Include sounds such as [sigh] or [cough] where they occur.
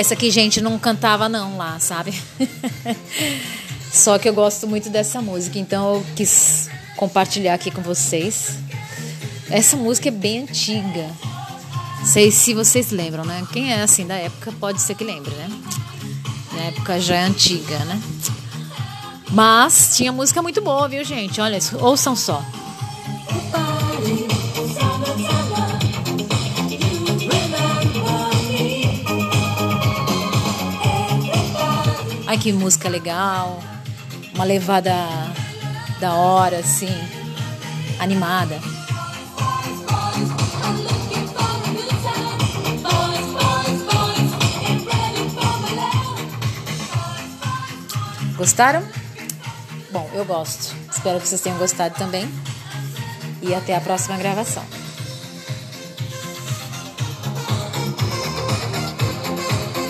Essa aqui, gente, não cantava não lá, sabe? [laughs] Só que eu gosto muito dessa música, então eu quis compartilhar aqui com vocês. Essa música é bem antiga. Sei se vocês lembram, né? Quem é assim da época pode ser que lembre, né? Na época já é antiga, né? Mas tinha música muito boa, viu, gente? Olha, ouçam só. Ai, que música legal. Uma levada da hora, assim, animada. Gostaram? Bom, eu gosto. Espero que vocês tenham gostado também. E até a próxima gravação.